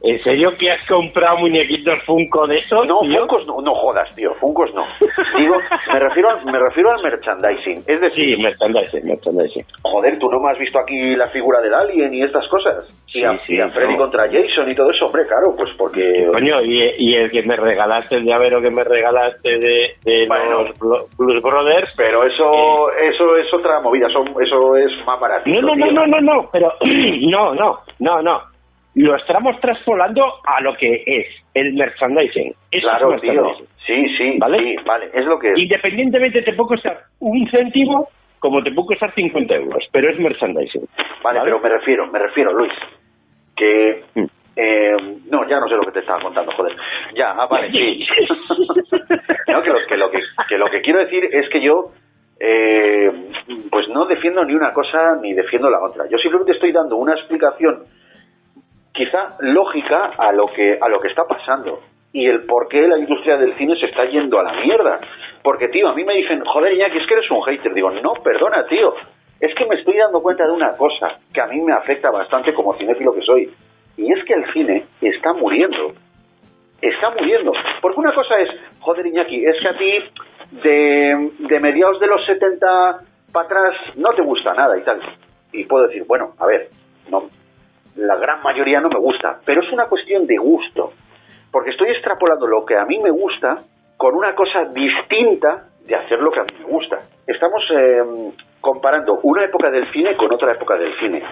¿En serio que has comprado muñequitos Funko de esos? No, Funkos no, no jodas, tío, Funkos no. Digo, me refiero, me refiero al merchandising. Es decir, sí, merchandising, merchandising. Joder, tú no me has visto aquí la figura del Alien y estas cosas. Sí, y a, Freddy contra Jason y todo eso, hombre, claro, pues porque. Coño, y, el que me regalaste, el llavero que me regalaste de, los Blues Brothers. Pero eso, eh, eso es otra movida, eso, eso es más barato. No, no, no, no, no, no, pero no, no, no, no lo estamos traspolando a lo que es el merchandising. claro, tío. Sí, sí, ¿vale? sí, vale, es lo que es. Independientemente te puedo costar un céntimo como te puedo costar 50 euros, pero es merchandising. Vale, pero me refiero, me refiero, Luis, que... Mm. Eh, no, ya no sé lo que te estaba contando, joder. Ya, ah, vale, sí. no, que, lo, que, lo que, que, lo que quiero decir es que yo eh, pues no defiendo ni una cosa ni defiendo la otra. Yo simplemente estoy dando una explicación quizá lógica a lo que a lo que está pasando y el por qué la industria del cine se está yendo a la mierda. Porque, tío, a mí me dicen, joder, Iñaki, es que eres un hater. Digo, no, perdona, tío. Es que me estoy dando cuenta de una cosa que a mí me afecta bastante como cinéfilo que soy. Y es que el cine está muriendo. Está muriendo. Porque una cosa es, joder, Iñaki, es que a ti de, de mediados de los 70 para atrás no te gusta nada y tal. Y puedo decir, bueno, a ver, no, la gran mayoría no me gusta, pero es una cuestión de gusto, porque estoy extrapolando lo que a mí me gusta con una cosa distinta de hacer lo que a mí me gusta. Estamos em, comparando una época del cine con otra época del cine.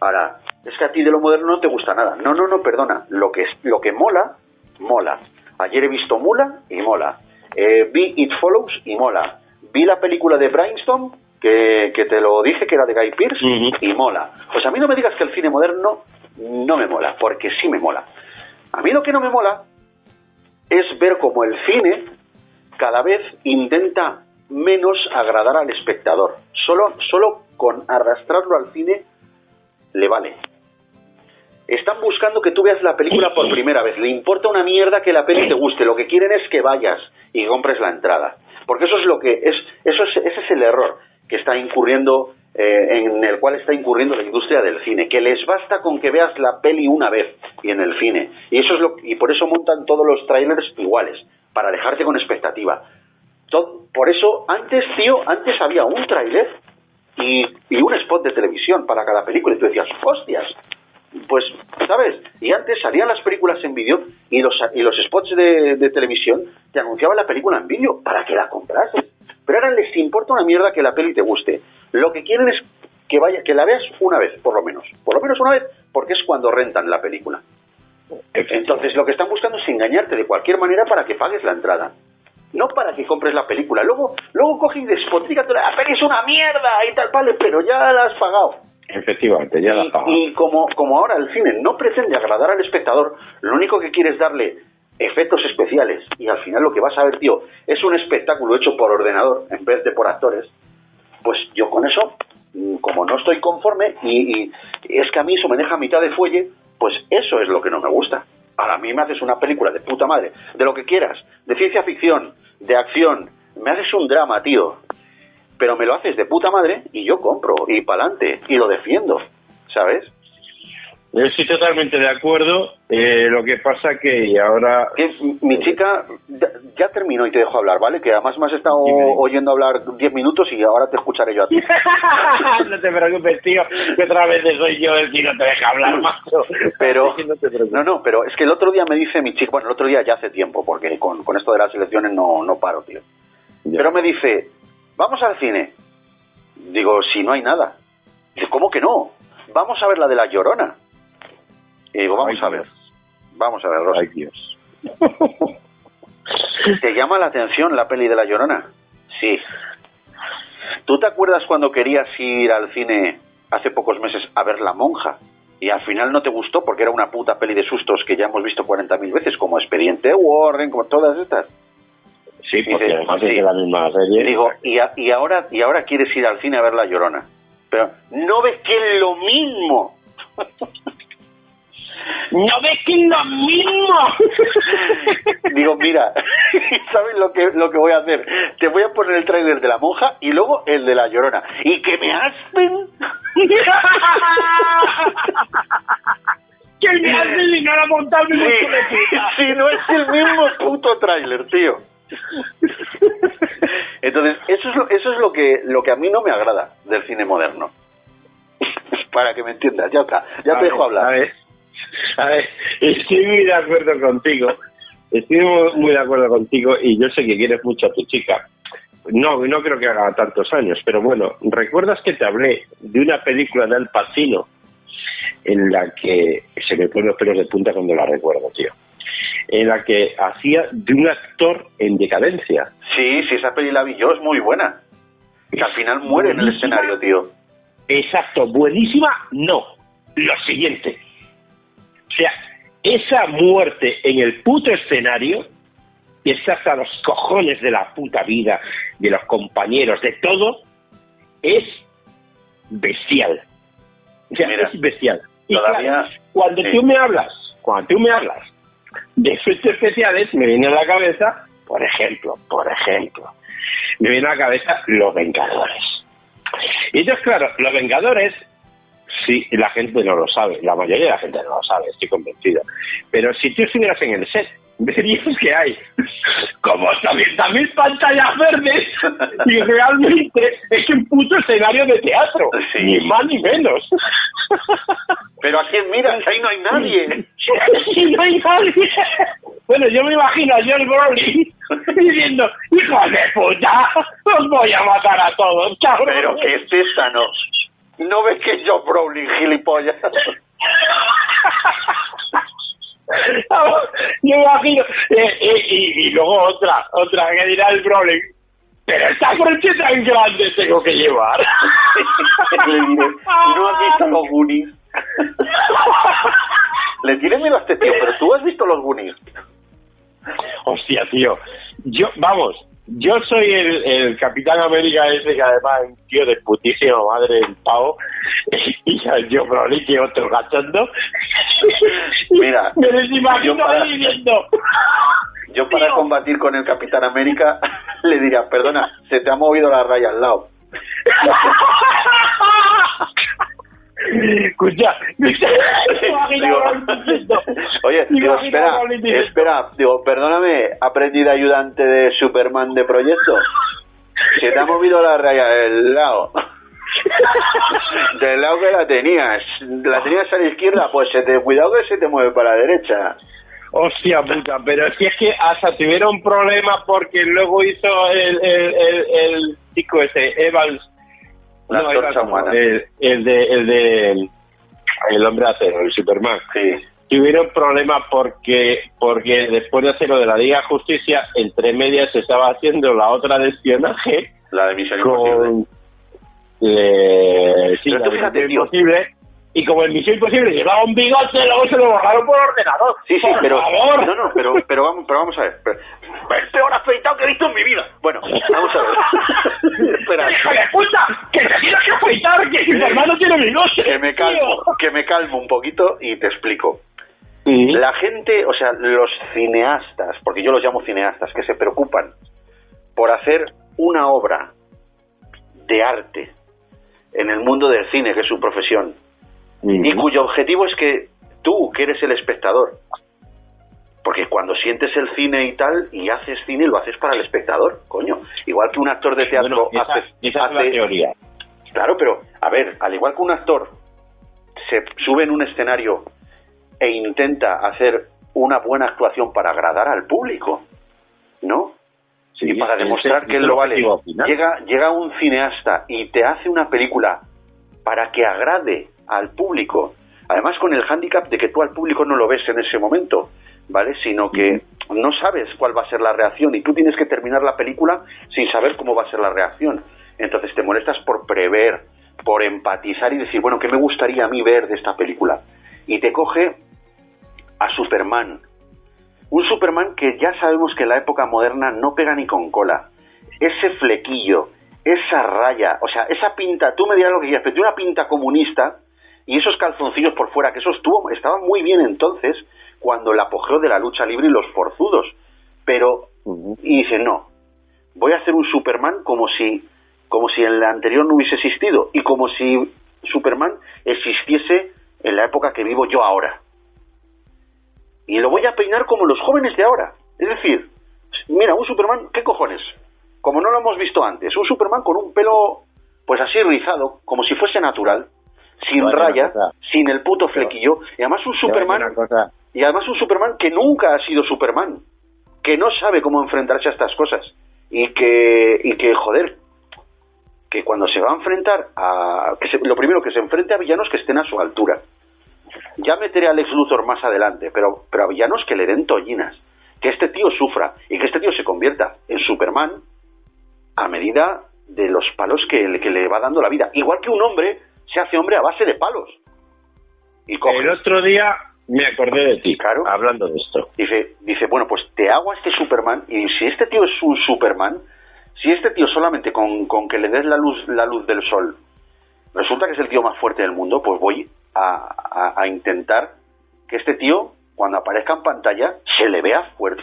Ahora, es que a ti de lo moderno no te gusta nada. No, no, no, perdona. Lo que, lo que mola, mola. Ayer he visto Mula y mola. Eh, vi It Follows y mola. Vi la película de Brainstorm que, te lo dije que era de Guy Pearce y mola. Pues a mí no me digas que el cine moderno no me mola, porque sí me mola. A mí lo que no me mola es ver cómo el cine cada vez intenta menos agradar al espectador. Solo, solo con arrastrarlo al cine le vale. Están buscando que tú veas la película por primera vez. Le importa una mierda que la peli te guste. Lo que quieren es que vayas y compres la entrada. Porque eso es lo que es, eso es, ese es el error que está incurriendo, eh, en el cual está incurriendo la industria del cine, que les basta con que veas la peli una vez y en el cine. Y eso es lo y por eso montan todos los trailers iguales, para dejarte con expectativa. por eso, antes, tío, antes había un tráiler y, un spot de televisión para cada película. Y tú decías, hostias, pues, ¿sabes? Y antes salían las películas en vídeo y los, y los spots de, de, televisión te anunciaban la película en vídeo para que la comprases. Pero ahora les importa una mierda que la peli te guste. Lo que quieren es que vaya, que la veas una vez, por lo menos. Por lo menos una vez, porque es cuando rentan la película. Entonces lo que están buscando es engañarte de cualquier manera para que pagues la entrada. No para que compres la película. Luego, luego coge y despotrica, la peli es una mierda y tal, vale, pero ya la has pagado. Efectivamente, ya la has pagado. Y como, como ahora el cine no pretende agradar al espectador, lo único que quiere es darle efectos especiales. Y al final lo que vas a ver, tío, es un espectáculo hecho por ordenador en vez de por actores. Pues yo con eso, mm, como no estoy conforme, y, es que a mí eso me deja mitad de fuelle, pues eso es lo que no me gusta. Ahora a mí me haces una película de puta madre, de lo que quieras, de ciencia ficción, de acción, me haces un drama, tío. Pero me lo haces de puta madre y yo compro y pa'lante y lo defiendo, ¿sabes? Estoy totalmente de acuerdo. Eh, lo que pasa que ahora... mi chica ya, terminó y te dejo hablar, ¿vale? Que además me has estado oyendo hablar 10 minutos y ahora te escucharé yo a ti. no te preocupes, tío, que otra vez soy yo el que no te deja hablar, macho. Pero, no, no, pero es que el otro día me dice mi chica, bueno, el otro día ya hace tiempo, porque con, con esto de las elecciones no, no paro, tío. Pero me dice, vamos al cine. Digo, si no hay nada. Dice, ¿cómo que no? Vamos a ver la de la Llorona. Y digo, vamos a ver. Vamos a ver, Rosa. Ay, Dios. ¿Te llama la atención la peli de La Llorona? Sí. ¿Tú te acuerdas cuando querías ir al cine hace pocos meses a ver La Monja? Y al final no te gustó porque era una puta peli de sustos que ya hemos visto 40.000 veces, como Expediente Warren, como todas estas. Sí, porque además es la misma serie. Digo, y, y, ahora, y ahora quieres ir al cine a ver La Llorona. Pero, ¿no ves que es lo mismo? ¿No ves que es lo mismo? Digo, mira, ¿sabes lo que, lo que voy a hacer? Te voy a poner el tráiler de la monja y luego el de la llorona. ¿Y que me aspen? que me aspen y no la montarme sí, sí, no es el mismo puto tráiler, tío. Entonces, eso es lo, eso es lo que lo que a mí no me agrada del cine moderno. Para que me entiendas, ya está, ya te dejo hablar. A ver, estoy muy de acuerdo contigo. Estoy muy, de acuerdo contigo y yo sé que quieres mucho a tu chica. No, no creo que haga tantos años, pero bueno, ¿recuerdas que te hablé de una película de Al Pacino en la que se me ponen los pelos de punta cuando la recuerdo, tío? En la que hacía de un actor en decadencia. Sí, sí, esa película vi yo, es muy buena. Que al final muere en el escenario, tío. Exacto, buenísima, no. Lo siguiente, sea, esa muerte en el puto escenario, que es hasta los cojones de la puta vida, de los compañeros, de todo, es bestial. O sea, es bestial. Y cuando tú me hablas, cuando tú me hablas de efectos especiales, me viene a la cabeza, por ejemplo, por ejemplo, me viene a la cabeza Los Vengadores. Y entonces, claro, Los Vengadores Sí, la gente no lo sabe, la mayoría de la gente no lo sabe, estoy convencido. Pero si tú estuvieras en el set, verías que hay como 80.000 pantallas verdes y realmente es un puto escenario de teatro, ni más ni menos. Pero a quién miras, ahí no hay nadie. Sí, no hay nadie. Bueno, yo me imagino a George Brolin diciendo, hijo de puta, os voy a matar a todos, cabrón. Pero que es esa, no. ¿No ves que yo Browning, gilipollas? Yo imagino. Eh, eh, y, luego otra, otra que dirá el Browning. Pero esta frente tan grande tengo que llevar. ¿no has visto los Goonies? Le tienes miedo a este tío, pero tú has visto los Goonies. Hostia, tío. Yo, vamos, yo soy el, el, Capitán América ese que además es un tío de putísima madre del pavo y yo Broly que otro gachondo mira me les imagino yo para, yo para combatir con el Capitán América le diría perdona se te ha movido la raya al lado Escucha, Oye, digo, espera, espera, digo, perdóname, aprendí de ayudante de Superman de proyecto. Se te ha movido la raya del lado. Del lado que la tenías. La tenías a la izquierda, pues se te, cuidado que se te mueve para la derecha. Hostia puta, pero si es que hasta tuvieron problemas porque luego hizo el, el, el, el chico ese, Evans. La no, antorcha humana. el, el de, el de, el hombre de acero, el Superman. Sí. Tuvieron problemas porque, porque después de hacer lo de la Liga de Justicia, entre medias se estaba haciendo la otra de espionaje La de Misión Imposible. con, eh, sí, Pero la tú de fíjate, Misión. Imposible, y como el Misión Imposible llevaba un bigote, luego se lo borraron por ordenador. Sí, sí, ¡Por pero favor! no, no, pero pero vamos, pero vamos a ver. Pero- el peor afeitado que he visto en mi vida. Bueno, vamos a ver. Espera, ¡Hija de puta! ¡Que te tienes que afeitar! ¡Que Superman no tiene bigote! que me calmo, que me calmo un poquito y te explico. La gente, o sea, los cineastas, porque yo los llamo cineastas, que se preocupan por hacer una obra de arte en el mundo del cine, que es su profesión, y cuyo objetivo es que tú, que eres el espectador, porque cuando sientes el cine y tal, y haces cine, lo haces para el espectador, coño. Igual que un actor de teatro Bueno, esa, hace... esa es la teoría. Claro, pero, a ver, al igual que un actor se sube en un escenario e intenta hacer una buena actuación para agradar al público, ¿no? Sí, y para demostrar ese que él lo vale. Llega, llega un cineasta y te hace una película para que agrade al público. Además, con el hándicap de que tú al público no lo ves en ese momento, ¿vale? Sino que no sabes cuál va a ser la reacción y tú tienes que terminar la película sin saber cómo va a ser la reacción. Entonces te molestas por prever, por empatizar y decir, bueno, ¿qué me gustaría a mí ver de esta película? Y te coge a Superman, un Superman que ya sabemos que en la época moderna no pega ni con cola. Ese flequillo, esa raya, o sea, esa pinta, tú me dirás lo que quieras, pero tiene una pinta comunista y esos calzoncillos por fuera, que eso estuvo, estaba muy bien entonces, cuando el apogeo de la lucha libre y los forzudos. Pero, y dice, no, voy a hacer un Superman como si, como si en la anterior no hubiese existido y como si Superman existiese en la época que vivo yo ahora y lo voy a peinar como los jóvenes de ahora. Es decir, mira, un Superman, ¿qué cojones? Como no lo hemos visto antes, un Superman con un pelo, pues así rizado, como si fuese natural, sin raya, sin el puto flequillo, y además un Superman, y además un Superman que nunca ha sido Superman, que no sabe cómo enfrentarse a estas cosas, y que, y que joder, que cuando se va a enfrentar a, que se- lo primero que se enfrente a villanos que estén a su altura. Ya meteré a Lex Luthor más adelante, pero, pero a villanos que le den tollinas. Que este tío sufra y que este tío se convierta en Superman a medida de los palos que, que le va dando la vida. Igual que un hombre se hace hombre a base de palos. Y coge, el otro día me acordé de ti, Claro. hablando de esto. dice, dice, bueno, pues te hago a este Superman y si este tío es un Superman, si este tío solamente con, con que le des la luz, la luz del sol resulta que es el tío más fuerte del mundo, pues voy a, a- a intentar que este tío, cuando aparezca en pantalla, se le vea fuerte.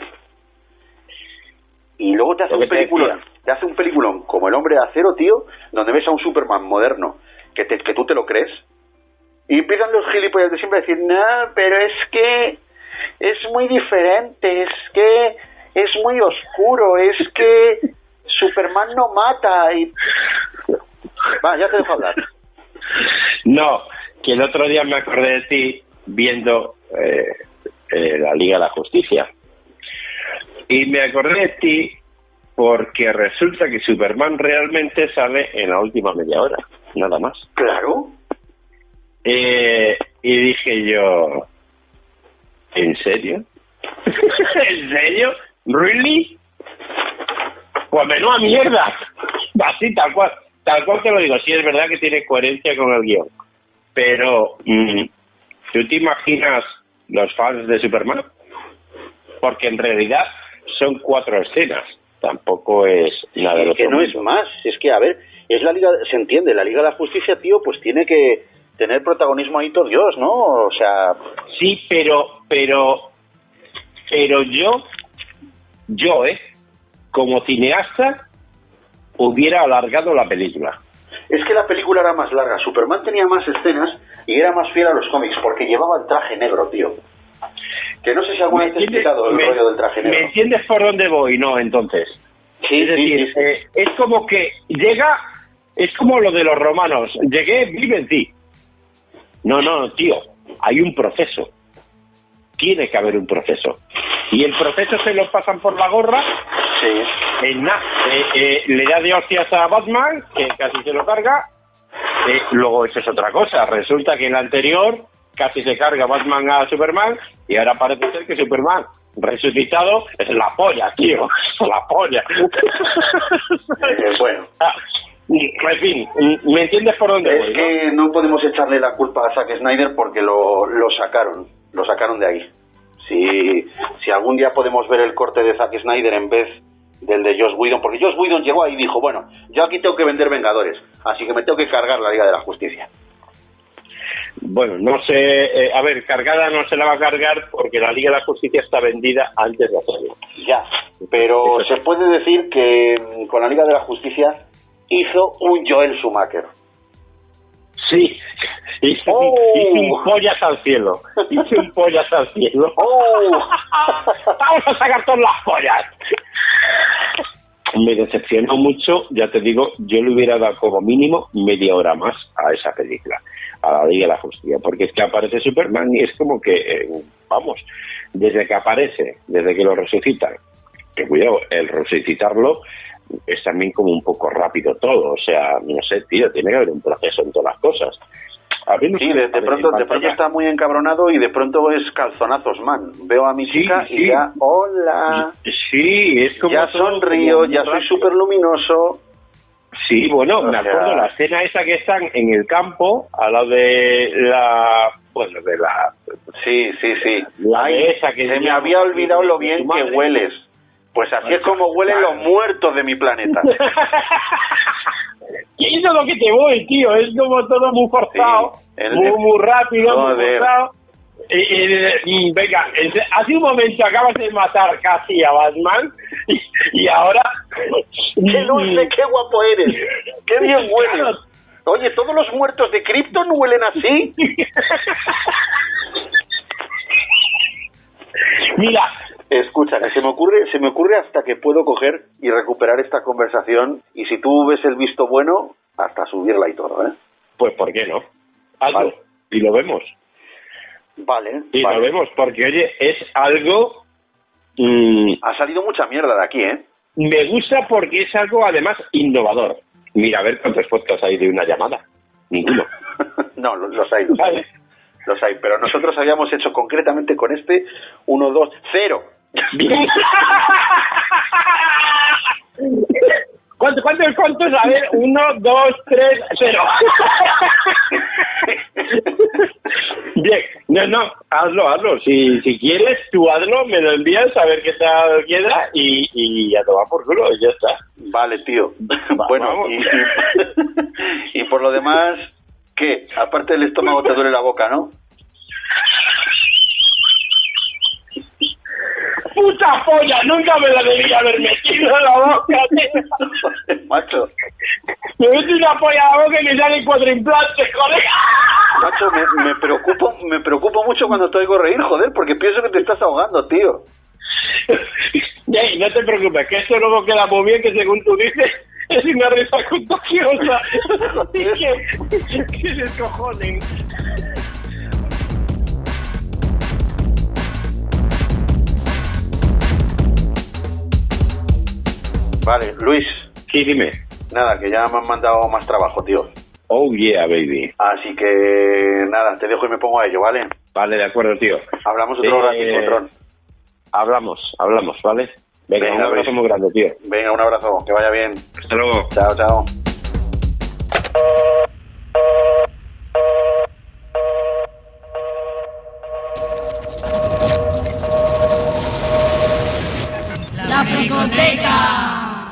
Y luego te hace Lo un te peliculón, te hace un peliculón como El Hombre de Acero, tío, donde ves a un Superman moderno, que, te- que tú te lo crees, y empiezan los gilipollas de siempre a decir, no, pero es que es muy diferente, es que es muy oscuro, es que Superman no mata y... Va, ya te dejo hablar. No, que el otro día me acordé de ti viendo eh, eh, la Liga de la Justicia. Y me acordé de ti porque resulta que Superman realmente sale en la última media hora, nada más. Claro. Eh, y dije yo, ¿en serio? ¿En serio? ¿Really? Pues menuda mierda. Así, tal cual. Tal cual te lo digo. Sí, es verdad que tiene coherencia con el guion. Pero, mm, ¿tú te imaginas los fans de Superman? Porque en realidad son cuatro escenas. Tampoco es nada de lo que no es más, es que, a ver, es la Liga, se entiende, la Liga de la Justicia, tío, pues tiene que tener protagonismo ahí todo Dios, ¿no? O sea, Sí, pero, pero, pero yo, yo, ¿eh? Como cineasta, hubiera alargado la película. Es que la película era más larga. Superman tenía más escenas y era más fiel a los cómics porque llevaba el traje negro, tío. Que no sé si alguna vez te he explicado el rollo del traje negro. ¿Me entiendes por dónde voy? No, entonces. Sí, es decir, eh, es como que llega, es como lo de los romanos. Llegué, vive en ti. No, no, tío. Hay un proceso. Tiene que haber un proceso. Y el proceso se lo pasan por la gorra. Sí. Eh, eh, le da de hostias a Batman, que casi se lo carga. luego, eso es otra cosa. Resulta que en la anterior casi se carga Batman a Superman y ahora parece ser que Superman resucitado es la polla, tío, es la polla. Eh, bueno. Ah, en fin, ¿me entiendes por dónde Es que ¿no? podemos echarle la culpa a Zack Snyder porque lo, lo sacaron, lo sacaron de ahí. Si, si algún día podemos ver el corte de Zack Snyder en vez del de Josh Whedon, porque Josh Whedon llegó ahí y dijo, bueno, yo aquí tengo que vender Vengadores, así que me tengo que cargar la Liga de la Justicia. Bueno, no sé, eh, a ver, cargada no se la va a cargar porque la Liga de la Justicia está vendida antes de hacerlo. Ya, pero se puede decir que mm, con la Liga de la Justicia hizo un Joel Schumacher. Sí, hizo, oh. un pollas al cielo. Hizo un pollas al cielo. Oh. Vamos a sacar todas las pollas. Me decepcionó mucho, ya te digo, yo le hubiera dado como mínimo media hora más a esa película a la ley de la justicia, porque es que aparece Superman y es como que, eh, vamos, desde que aparece, desde que lo resucitan, que cuidado, el resucitarlo es también como un poco rápido todo, o sea, no sé, tío, tiene que haber un proceso en todas las cosas. sí, de, pronto, de pronto está muy encabronado y de pronto es calzonazos, man. Veo a mi chica y ya, hola. Sí, es como. Ya sonrío, ya soy súper luminoso. Sí, bueno, me acuerdo la escena esa que están en el campo, al lado de la... Bueno, de la... Sí, sí, sí. La esa que se me había olvidado lo bien que hueles. Pues así es como huelen los muertos de mi planeta. ¿Qué es lo que te voy, tío? Es como todo muy forzado, muy, muy rápido, muy forzado. Y, venga, hace un momento acabas de matar casi a Batman y, ahora... ¡Qué dulce, qué guapo eres! ¡Qué bien hueles! Oye, ¿todos los muertos de Krypton huelen así? Mira, Escucha, se me ocurre, se me ocurre hasta que puedo coger y recuperar esta conversación y si tú ves el visto bueno, hasta subirla y todo, ¿eh? Pues ¿por qué no? Hazlo y lo vemos. Vale. Y lo vemos, porque oye, es algo... Mm, ha salido mucha mierda de aquí, ¿eh? Me gusta porque es algo además innovador. Mira, a ver cuántos podcasts hay de una llamada. Ninguno. no, los, hay, los hay. Los hay, pero nosotros habíamos hecho concretamente con este uno, dos, cero. ¿Cuántos, cuántos, cuántos? A ver, uno, dos, tres, cero. Bien, no, no, hazlo, hazlo. Si, si quieres, tú hazlo, me lo envías a ver qué tal queda y, y a tomar por culo, y ya está. Vale, tío. bueno, y, y, por lo demás, ¿qué? Aparte del estómago te duele la boca, ¿no? Puta polla, nunca me la debía haber metido en la boca, tío. Macho. Me metí una polla en la boca y me salen cuatro implantes, joder. Macho, me, me, preocupo, me preocupo mucho cuando te oigo reír, joder, porque pienso que te estás ahogando, tío. Hey, no te preocupes, que esto luego queda muy bien, que según tú dices, es una risa contagiosa. que, que se descojonen. Vale, Luis. Sí, dime. Nada, que ya me han mandado más trabajo, tío. Oh, yeah, baby. Así que nada, te dejo y me pongo a ello, ¿vale? Vale, de acuerdo, tío. Hablamos otro eh, ratito, Hablamos, hablamos, ¿vale? Venga, un abrazo muy grande, tío. Venga, un abrazo, que vaya bien. Hasta luego. Chao, chao.